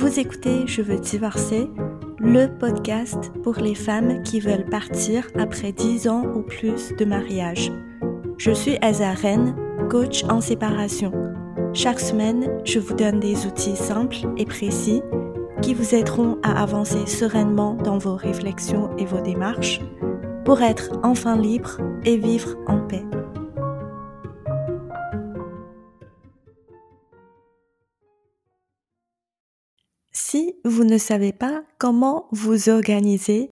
Vous écoutez Je veux divorcer, le podcast pour les femmes qui veulent partir après 10 ans ou plus de mariage. Je suis Azaren, coach en séparation. Chaque semaine, je vous donne des outils simples et précis qui vous aideront à avancer sereinement dans vos réflexions et vos démarches pour être enfin libre et vivre en paix. Vous ne savez pas comment vous organiser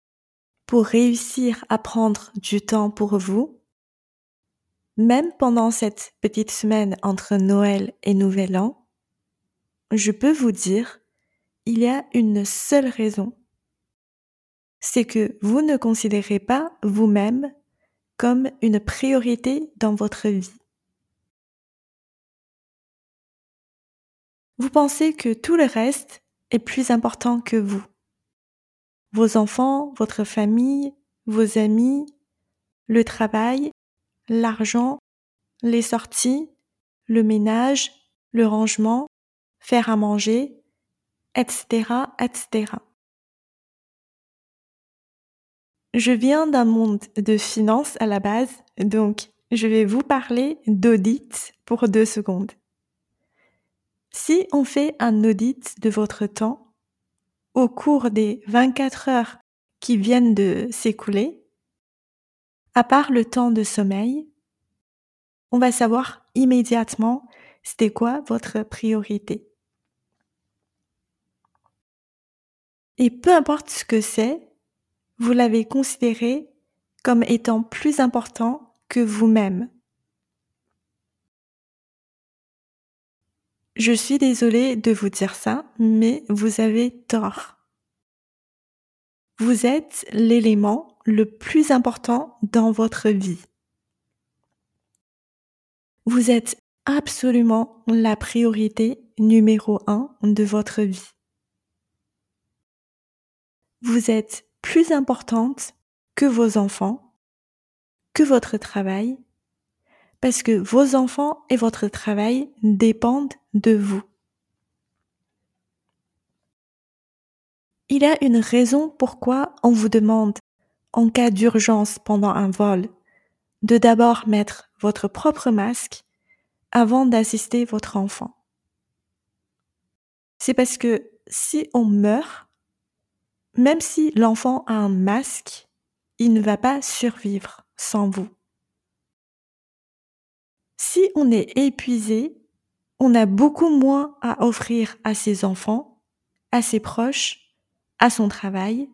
pour réussir à prendre du temps pour vous, même pendant cette petite semaine entre Noël et Nouvel An, je peux vous dire, il y a une seule raison. C'est que vous ne considérez pas vous-même comme une priorité dans votre vie. Vous pensez que tout le reste est plus important que vous. Vos enfants, votre famille, vos amis, le travail, l'argent, les sorties, le ménage, le rangement, faire à manger, etc., etc. Je viens d'un monde de finance à la base, donc je vais vous parler d'audit pour deux secondes. Si on fait un audit de votre temps au cours des 24 heures qui viennent de s'écouler, à part le temps de sommeil, on va savoir immédiatement c'était quoi votre priorité. Et peu importe ce que c'est, vous l'avez considéré comme étant plus important que vous-même. Je suis désolée de vous dire ça, mais vous avez tort. Vous êtes l'élément le plus important dans votre vie. Vous êtes absolument la priorité numéro un de votre vie. Vous êtes plus importante que vos enfants, que votre travail, parce que vos enfants et votre travail dépendent de vous. Il y a une raison pourquoi on vous demande, en cas d'urgence pendant un vol, de d'abord mettre votre propre masque avant d'assister votre enfant. C'est parce que si on meurt, même si l'enfant a un masque, il ne va pas survivre sans vous. Si on est épuisé, on a beaucoup moins à offrir à ses enfants, à ses proches, à son travail,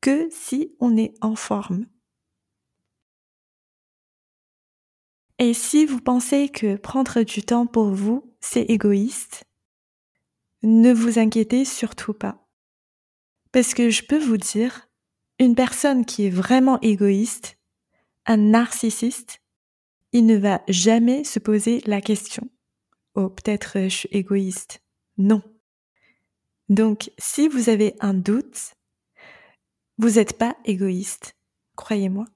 que si on est en forme. Et si vous pensez que prendre du temps pour vous, c'est égoïste, ne vous inquiétez surtout pas. Parce que je peux vous dire, une personne qui est vraiment égoïste, un narcissiste, il ne va jamais se poser la question. Oh, peut-être je suis égoïste. Non. Donc, si vous avez un doute, vous n'êtes pas égoïste, croyez-moi.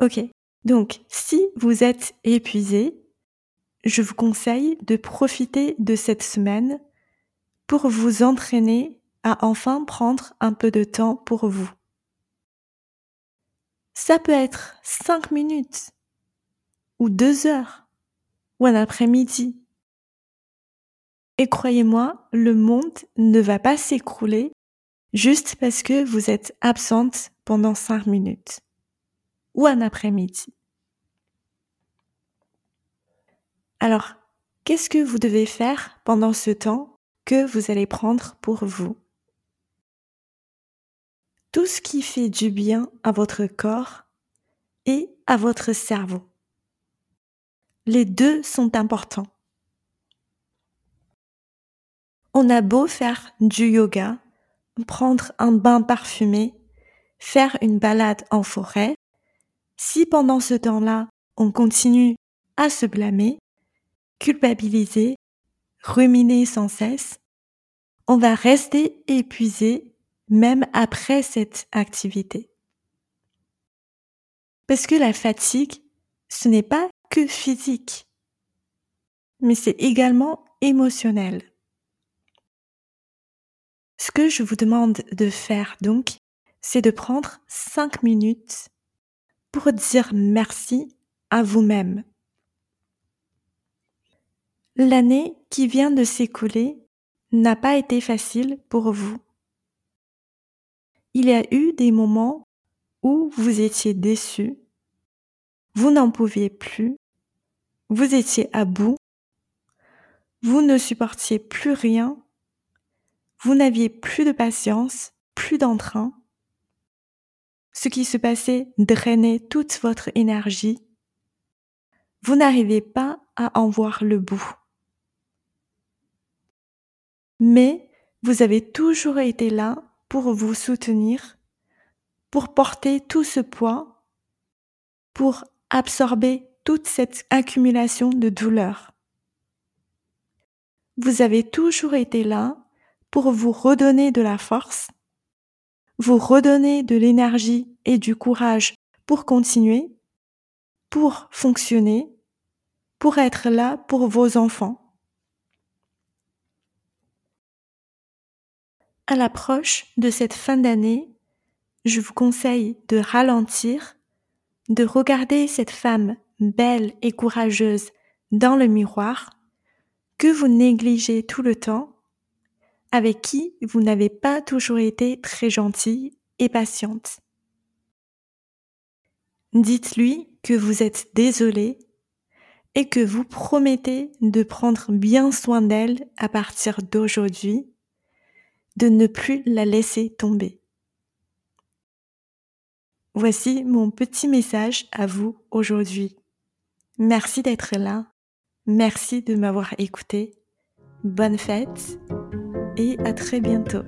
Ok, donc si vous êtes épuisé, je vous conseille de profiter de cette semaine pour vous entraîner à enfin prendre un peu de temps pour vous. Ça peut être cinq minutes, ou deux heures, ou un après-midi. Et croyez-moi, le monde ne va pas s'écrouler juste parce que vous êtes absente pendant cinq minutes, ou un après-midi. Alors, qu'est-ce que vous devez faire pendant ce temps que vous allez prendre pour vous? Tout ce qui fait du bien à votre corps et à votre cerveau. Les deux sont importants. On a beau faire du yoga, prendre un bain parfumé, faire une balade en forêt, si pendant ce temps-là, on continue à se blâmer, culpabiliser, ruminer sans cesse, on va rester épuisé même après cette activité. Parce que la fatigue, ce n'est pas que physique, mais c'est également émotionnel. Ce que je vous demande de faire donc, c'est de prendre 5 minutes pour dire merci à vous-même. L'année qui vient de s'écouler n'a pas été facile pour vous. Il y a eu des moments où vous étiez déçu, vous n'en pouviez plus, vous étiez à bout, vous ne supportiez plus rien, vous n'aviez plus de patience, plus d'entrain. Ce qui se passait drainait toute votre énergie. Vous n'arrivez pas à en voir le bout. Mais vous avez toujours été là pour vous soutenir, pour porter tout ce poids, pour absorber toute cette accumulation de douleur. Vous avez toujours été là pour vous redonner de la force, vous redonner de l'énergie et du courage pour continuer, pour fonctionner, pour être là pour vos enfants. À l'approche de cette fin d'année, je vous conseille de ralentir, de regarder cette femme belle et courageuse dans le miroir que vous négligez tout le temps, avec qui vous n'avez pas toujours été très gentille et patiente. Dites-lui que vous êtes désolé et que vous promettez de prendre bien soin d'elle à partir d'aujourd'hui de ne plus la laisser tomber. Voici mon petit message à vous aujourd'hui. Merci d'être là. Merci de m'avoir écouté. Bonne fête et à très bientôt.